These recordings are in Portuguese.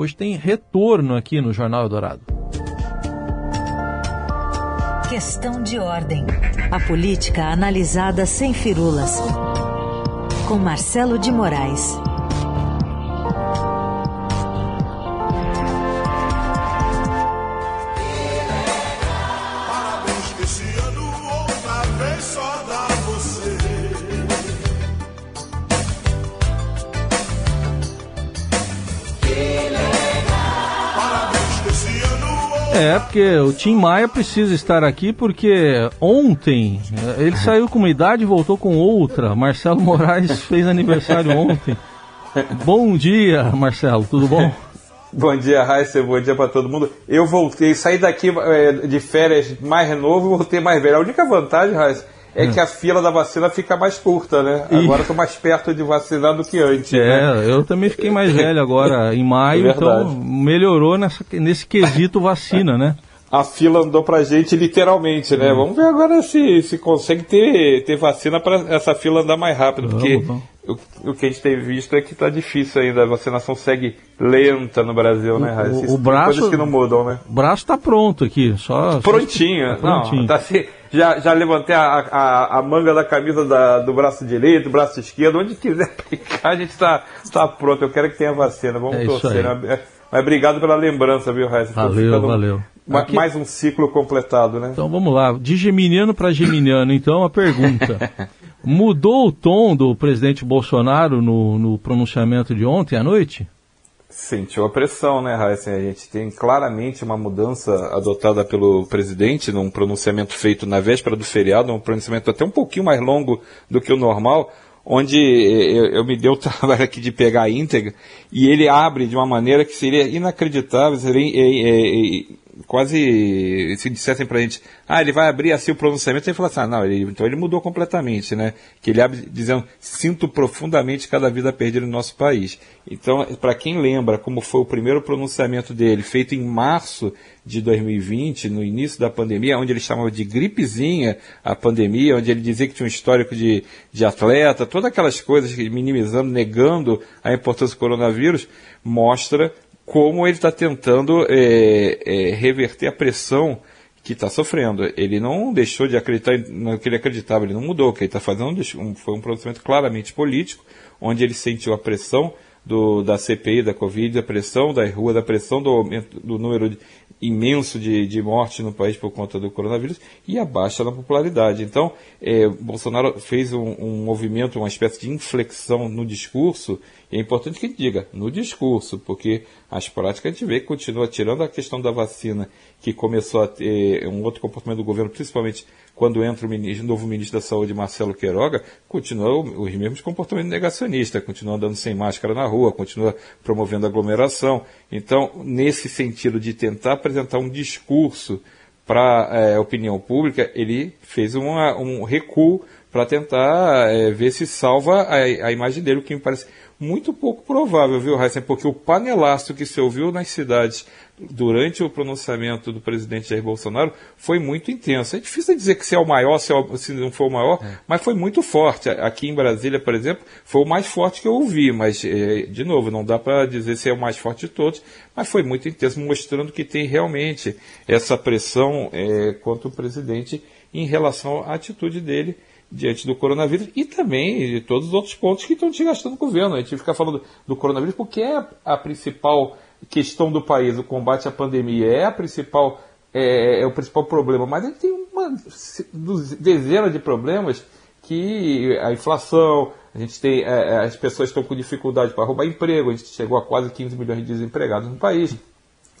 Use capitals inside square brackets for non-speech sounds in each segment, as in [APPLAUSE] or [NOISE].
hoje tem retorno aqui no Jornal Eldorado. Questão de ordem. A política analisada sem firulas. Com Marcelo de Moraes. É, porque o Tim Maia precisa estar aqui porque ontem eh, ele saiu com uma idade e voltou com outra. Marcelo Moraes [LAUGHS] fez aniversário ontem. Bom dia, Marcelo, tudo bom? Bom dia, Raíssa, bom dia para todo mundo. Eu voltei, saí daqui é, de férias mais novo e voltei mais velho. A única vantagem, Raíssa, é que a fila da vacina fica mais curta, né? Agora estou mais perto de vacinar do que antes. É, né? eu também fiquei mais velho agora em maio, É então melhorou nessa, nesse quesito vacina, né? A fila andou pra gente literalmente, né? Vamos ver agora se, se consegue ter, ter vacina para essa fila andar mais rápido, porque vamos. O, o que a gente tem visto é que tá difícil ainda. A vacinação segue lenta no Brasil, né, Raíssa? o Isso tem braço- Coisas que não mudam, né? O braço tá pronto aqui, só. só- Prontinho. Tá prontinho. Não, tá assim, já, já levantei a, a, a manga da camisa da- do braço direito, do braço esquerdo, onde quiser [LAUGHS] aplicar, a gente tá, tá pronto. Eu quero que tenha vacina, vamos É torcer. né? Mas obrigado pela lembrança, viu, Raíssa? Valeu, valeu. ma- Aqui- Mais um ciclo completado, né? Então vamos lá, de geminiano para geminiano, então a pergunta. [LAUGHS] Mudou o tom do presidente Bolsonaro no, no pronunciamento de ontem à noite? Sentiu a pressão, né, Raíssa? A gente tem claramente uma mudança adotada pelo presidente num pronunciamento feito na véspera do feriado, um pronunciamento até um pouquinho mais longo do que o normal, onde eh, eu, eu me dei [LAUGHS] o trabalho aqui de pegar a íntegra, e ele abre de uma maneira que seria inacreditável, seria eh, eh, quase se dissessem pra gente, ah, ele vai abrir assim o pronunciamento, e fala assim, ah, não, ele, então ele mudou completamente, né? Que ele abre dizendo, sinto profundamente cada vida perdida no nosso país. Então, para quem lembra como foi o primeiro pronunciamento dele, feito em março de 2020, no início da pandemia, onde ele chamava de gripezinha a pandemia, onde ele dizia que tinha um histórico de, de atleta, todas aquelas coisas, minimizando, negando a importância do coronavírus, mostra como ele está tentando é, é, reverter a pressão que está sofrendo. Ele não deixou de acreditar no que ele acreditava, ele não mudou. O que ele está fazendo um- foi um pronunciamento claramente político, onde ele sentiu a pressão do, da CPI, da Covid, a pressão da rua, da pressão do aumento do número de- imenso de, de mortes no país por conta do coronavírus e a baixa na popularidade. Então, eh, Bolsonaro fez um, um movimento, uma espécie de inflexão no discurso, e é importante que diga, no discurso, porque as práticas a gente vê que continua tirando a questão da vacina, que começou a ter um outro comportamento do governo, principalmente quando entra o, ministro, o novo ministro da Saúde, Marcelo Queiroga, continua os mesmos comportamentos negacionistas, continua andando sem máscara na rua, continua promovendo aglomeração. Então, nesse sentido de tentar apresentar um discurso para a opinião pública, ele fez uma- um recuo para tentar eh, ver se salva a, a imagem dele, o que me parece muito pouco provável, viu, Heisen? Porque o panelaço que se ouviu nas cidades durante o pronunciamento do presidente Jair Bolsonaro foi muito intenso. É difícil dizer que se é o maior, se, é o- se não for o maior, mas foi muito forte. Aqui em Brasília, por exemplo, foi o mais forte que eu ouvi, mas, eh, de novo, não dá para dizer se é o mais forte de todos, mas foi muito intenso, mostrando que tem realmente essa pressão eh, contra o presidente em relação à atitude dele diante do coronavírus e também de todos os outros pontos que estão desgastando o governo. A gente fica falando do coronavírus porque é a principal questão do país, o combate à pandemia, é a principal é, é o principal problema, mas ele tem uma dezenas de problemas que a inflação, a gente tem é, é, as pessoas estão com dificuldade para roubar emprego, a gente chegou a quase 15 milhões de desempregados no país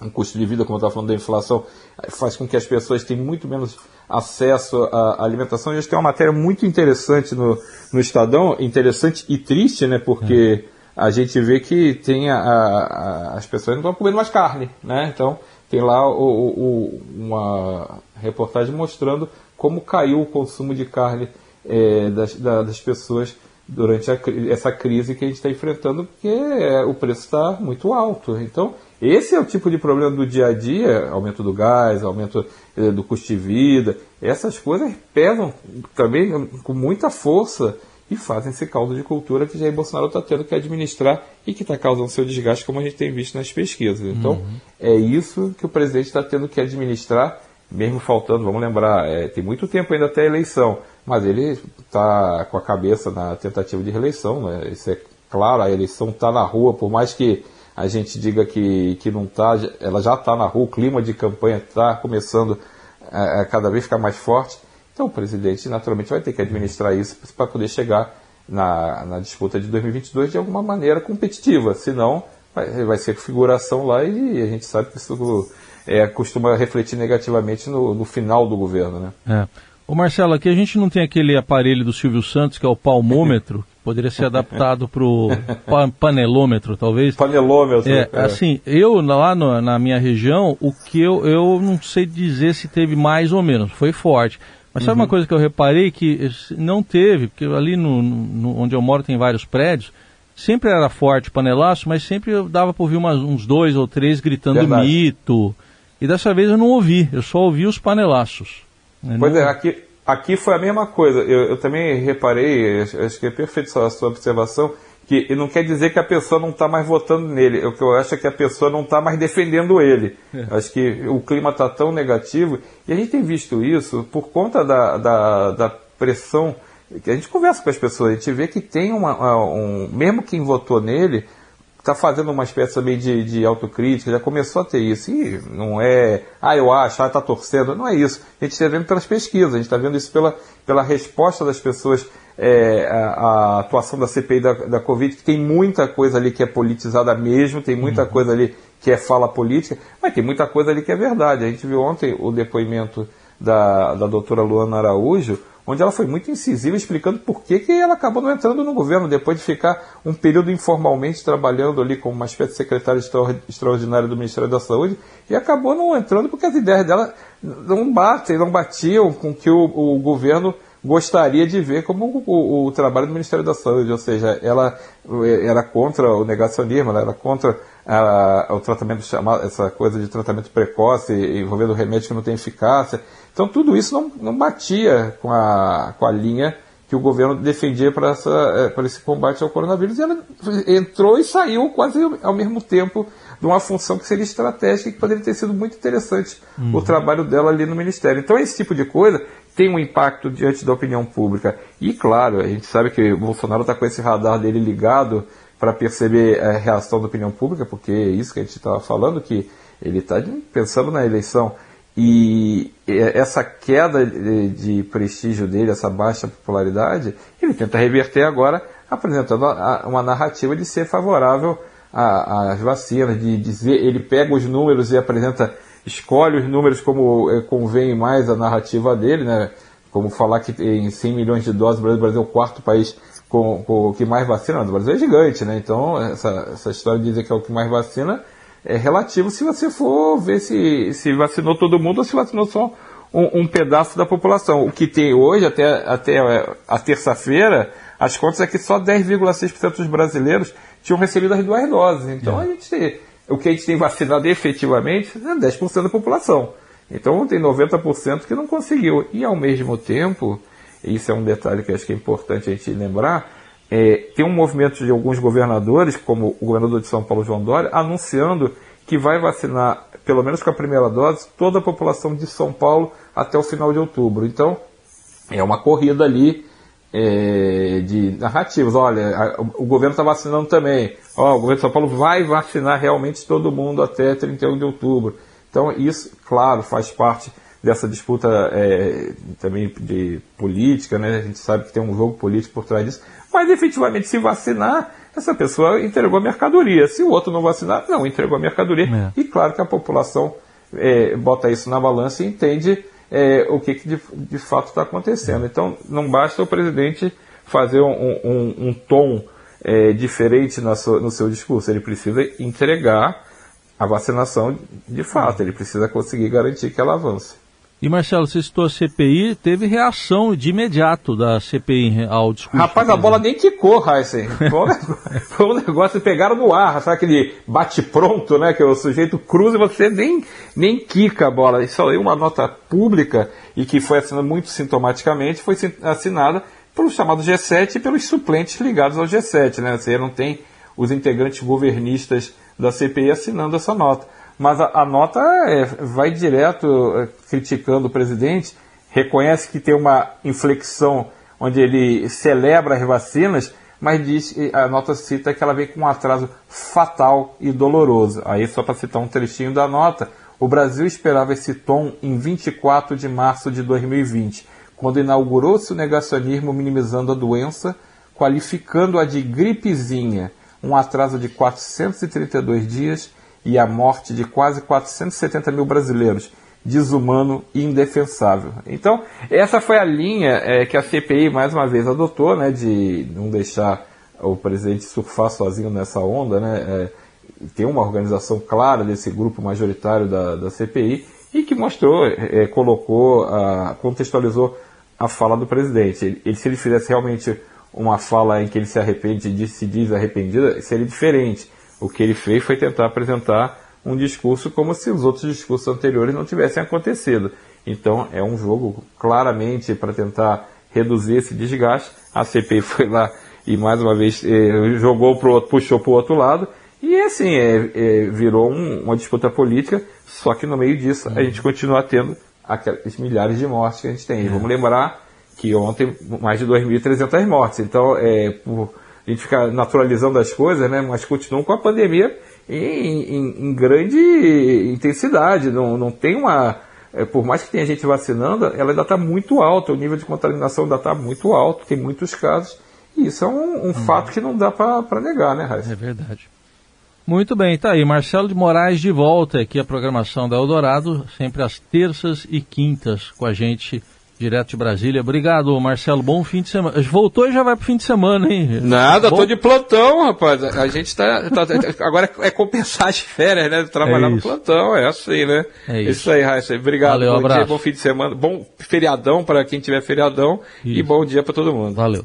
o custo de vida, como eu estava falando da inflação, faz com que as pessoas tenham muito menos acesso à alimentação. E que tem uma matéria muito interessante no, no Estadão, interessante e triste, né? Porque a gente vê que tem a, a- as pessoas não estão comendo mais carne, né? Então tem lá o- o- uma reportagem mostrando como caiu o consumo de carne eh, das, da- das pessoas durante a essa crise que a gente está enfrentando, porque é, o preço está muito alto. Então, esse é o tipo de problema do dia a dia, aumento do gás, aumento eh, do custo de vida, essas coisas pesam também com muita força e fazem esse caldo de cultura que Jair Bolsonaro está tendo que administrar e que está causando seu desgaste, como a gente tem visto nas pesquisas. Então, uhum. é isso que o presidente está tendo que administrar, mesmo faltando, vamos lembrar, é, tem muito tempo ainda até a eleição, mas ele está com a cabeça na tentativa de reeleição, né? isso é claro, a eleição está na rua, por mais que a gente diga que, que não está, ela já está na rua, o clima de campanha está começando a, a cada vez ficar mais forte. Então o presidente naturalmente vai ter que administrar isso para poder chegar na, na, disputa de 2022 de alguma maneira competitiva, senão vai, vai ser figuração lá e a gente sabe que isso é, costuma refletir negativamente no, no final do governo. Né? É. Ô Marcelo, aqui a gente não tem aquele aparelho do Silvio Santos que é o palmômetro, [LAUGHS] poderia ser adaptado para o panelômetro, talvez. Panelômetro. É, é. assim, eu lá no, na minha região, o que eu, eu não sei dizer se teve mais ou menos, foi forte. Mas sabe uhum. uma coisa que eu reparei que não teve, porque ali no, no, onde eu moro tem vários prédios, sempre era forte panelaço, mas sempre dava para ouvir umas, uns dois ou três gritando Verdade. mito. E dessa vez eu não ouvi, eu só ouvi os panelaços. Pois não... é, aqui, aqui foi a mesma coisa. Eu, eu também reparei, acho que é perfeito a sua observação, que não quer dizer que a pessoa não está mais votando nele. O que eu acho é que a pessoa não está mais defendendo ele. É. Acho que o clima está tão negativo. E a gente tem visto isso por conta da, da, da, pressão. que A gente conversa com as pessoas, a gente vê que tem uma, um. Mesmo quem votou nele, está fazendo uma espécie também de, de autocrítica, já começou a ter isso. E não é, ah, eu acho, ah, está torcendo. Não é isso. A gente está vendo pelas pesquisas, a gente está vendo isso pela, pela resposta das pessoas é, a, a, atuação da CPI da, da Covid, que tem muita coisa ali que é politizada mesmo, tem muita uhum. coisa ali que é fala política, mas tem muita coisa ali que é verdade. A gente viu ontem o depoimento da, da doutora Luana Araújo, onde ela foi muito incisiva explicando por que, que ela acabou não entrando no governo, depois de ficar um período informalmente trabalhando ali como uma espécie de secretária extraordinária do Ministério da Saúde, e acabou não entrando porque as ideias dela não batem, não batiam com que o, o governo gostaria de ver como o, o, trabalho do Ministério da Saúde, ou seja, ela era contra o negacionismo, ela era contra a, o tratamento chamado, essa coisa de tratamento precoce envolvendo remédio que não tem eficácia. Então tudo isso não, não batia com a, com a linha que o governo defendia para, essa, é, para esse combate ao coronavírus. E ela entrou e saiu quase ao mesmo tempo de uma função que seria estratégica e que poderia ter sido muito interessante uhum. o trabalho dela ali no Ministério. Então, esse tipo de coisa tem um impacto diante da opinião pública. E, claro, a gente sabe que o Bolsonaro está com esse radar dele ligado para perceber a reação da opinião pública, porque é isso que a gente estava falando, que ele está pensando na eleição. E essa queda de prestígio dele, essa baixa popularidade, ele tenta reverter agora, apresentando uma narrativa de ser favorável às vacinas, de dizer, ele pega os números e apresenta escolhe os números como é, convém mais a narrativa dele, né? Como falar que em 100 milhões de doses, o Brasil é o quarto país com, com que mais vacina. O Brasil é gigante, né? Então, essa, essa história de dizer que é o que mais vacina é relativo se você for ver se, se vacinou todo mundo ou se vacinou só um, um pedaço da população. O que tem hoje, até, até é, a terça-feira, as contas é que só 10,6% dos brasileiros tinham recebido as duas doses. Então, é. a gente o que a gente tem vacinado efetivamente é 10% da população. Então tem 90% que não conseguiu. E ao mesmo tempo, isso é um detalhe que acho que é importante a gente lembrar, é, tem um movimento de alguns governadores, como o governador de São Paulo, João Dória, anunciando que vai vacinar, pelo menos com a primeira dose, toda a população de São Paulo até o final de outubro. Então, é uma corrida ali é, de narrativas. Olha, a, o governo está vacinando também. Ó, o governo de São Paulo vai vacinar realmente todo mundo até 31 de outubro. Então, isso, claro, faz parte dessa disputa é, também de política, né? A gente sabe que tem um jogo político por trás disso. Mas, efetivamente, se vacinar, essa pessoa entregou a mercadoria. Se o outro não vacinar, não entregou a mercadoria. É. E, claro, que a população é, bota isso na balança e entende é, o que, que de, de, fato está acontecendo. Então, não basta o presidente fazer um, um, um tom é, diferente sua, no seu discurso, ele precisa entregar a vacinação de fato, ele precisa conseguir garantir que ela avance. E Marcelo, você citou a CPI, teve reação de imediato da CPI ao discurso. Rapaz, a bola nem quicou, Heisen. [LAUGHS] Foi um negócio, pegaram no ar, sabe aquele bate-pronto, né? Que o sujeito cruza e você nem, nem quica a bola. Isso aí uma nota pública e que foi assinada muito sintomaticamente, foi assinada pelo chamado G7 e pelos suplentes ligados ao G7. Né? Você não tem os integrantes governistas da CPI assinando essa nota. Mas a, a nota é, vai direto é, criticando o presidente, reconhece que tem uma inflexão onde ele celebra as vacinas, mas diz, a nota cita que ela vem com um atraso fatal e doloroso. Aí, só para citar um trechinho da nota, o Brasil esperava esse tom em 24 de março de 2020, quando inaugurou-se o negacionismo minimizando a doença, qualificando-a de gripezinha, um atraso de 432 dias e a morte de quase 470 mil brasileiros, desumano e indefensável. Então, essa foi a linha é, que a CPI mais uma vez adotou, né, de não deixar o presidente surfar sozinho nessa onda, né, é, tem uma organização clara desse grupo majoritário da, da CPI e que mostrou, é, colocou, a, contextualizou a fala do presidente. Ele, ele, se ele fizesse realmente uma fala em que ele se arrepende, se diz arrependido, seria diferente. O que ele fez foi tentar apresentar um discurso como se os outros discursos anteriores não tivessem acontecido. Então é um jogo claramente para tentar reduzir esse desgaste. A CPI [LAUGHS] foi lá e mais uma vez eh, jogou pro outro, puxou para o outro lado. E assim, é, é, virou um, uma disputa política, só que no meio disso a gente continua tendo aqueles milhares de mortes que a gente tem. E vamos lembrar que ontem mais de 2.300 mortes. Então, é, por, a gente fica naturalizando as coisas, né? mas continuam com a pandemia em, em, em grande intensidade. Não, não tem uma. É, por mais que tenha gente vacinando, ela ainda está muito alta, o nível de contaminação ainda está muito alto, tem muitos casos. E isso é um, um hum. fato que não dá para negar, né, Raíssa? É verdade. Muito bem, tá aí. Marcelo de Moraes de volta aqui a programação da Eldorado, sempre às terças e quintas com a gente direto de Brasília. Obrigado, Marcelo. Bom fim de semana. Voltou e já vai pro fim de semana, hein? Nada, Bom... tô de plantão, rapaz. A gente tá. tá, tá agora é compensar as férias, né? Trabalhar é no plantão, é assim, né? É isso, isso aí, Raíssa. Obrigado. Valeu, bom abraço. dia, bom fim de semana. Bom feriadão para quem tiver feriadão isso. e bom dia para todo mundo. Valeu.